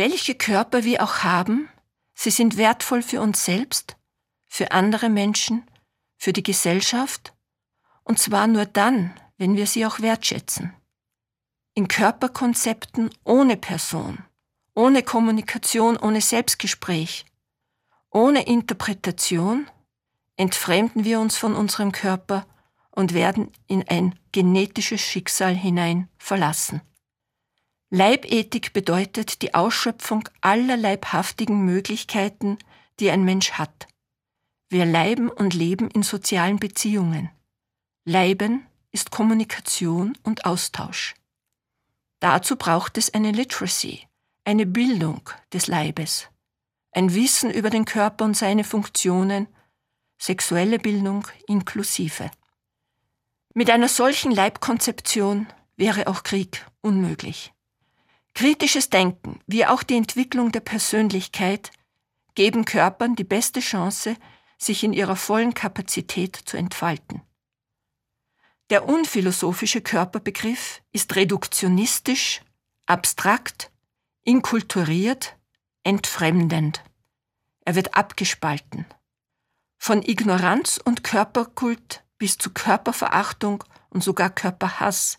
Welche Körper wir auch haben, sie sind wertvoll für uns selbst, für andere Menschen, für die Gesellschaft, und zwar nur dann, wenn wir sie auch wertschätzen. In Körperkonzepten ohne Person, ohne Kommunikation, ohne Selbstgespräch, ohne Interpretation entfremden wir uns von unserem Körper und werden in ein genetisches Schicksal hinein verlassen. Leibethik bedeutet die Ausschöpfung aller leibhaftigen Möglichkeiten, die ein Mensch hat. Wir leiben und leben in sozialen Beziehungen. Leiben ist Kommunikation und Austausch. Dazu braucht es eine Literacy, eine Bildung des Leibes, ein Wissen über den Körper und seine Funktionen, sexuelle Bildung inklusive. Mit einer solchen Leibkonzeption wäre auch Krieg unmöglich. Kritisches Denken, wie auch die Entwicklung der Persönlichkeit, geben Körpern die beste Chance, sich in ihrer vollen Kapazität zu entfalten. Der unphilosophische Körperbegriff ist reduktionistisch, abstrakt, inkulturiert, entfremdend. Er wird abgespalten. Von Ignoranz und Körperkult bis zu Körperverachtung und sogar Körperhass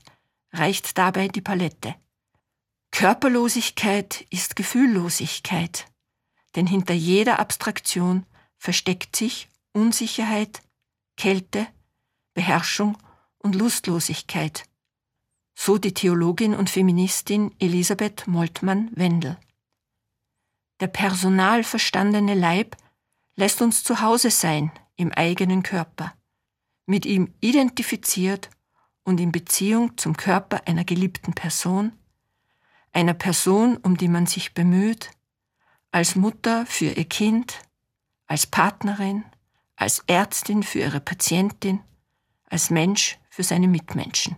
reicht dabei die Palette. Körperlosigkeit ist Gefühllosigkeit, denn hinter jeder Abstraktion versteckt sich Unsicherheit, Kälte, Beherrschung und Lustlosigkeit. So die Theologin und Feministin Elisabeth Moltmann-Wendel. Der personal verstandene Leib lässt uns zu Hause sein im eigenen Körper mit ihm identifiziert und in Beziehung zum Körper einer geliebten Person, einer Person, um die man sich bemüht, als Mutter für ihr Kind, als Partnerin, als Ärztin für ihre Patientin, als Mensch für seine Mitmenschen.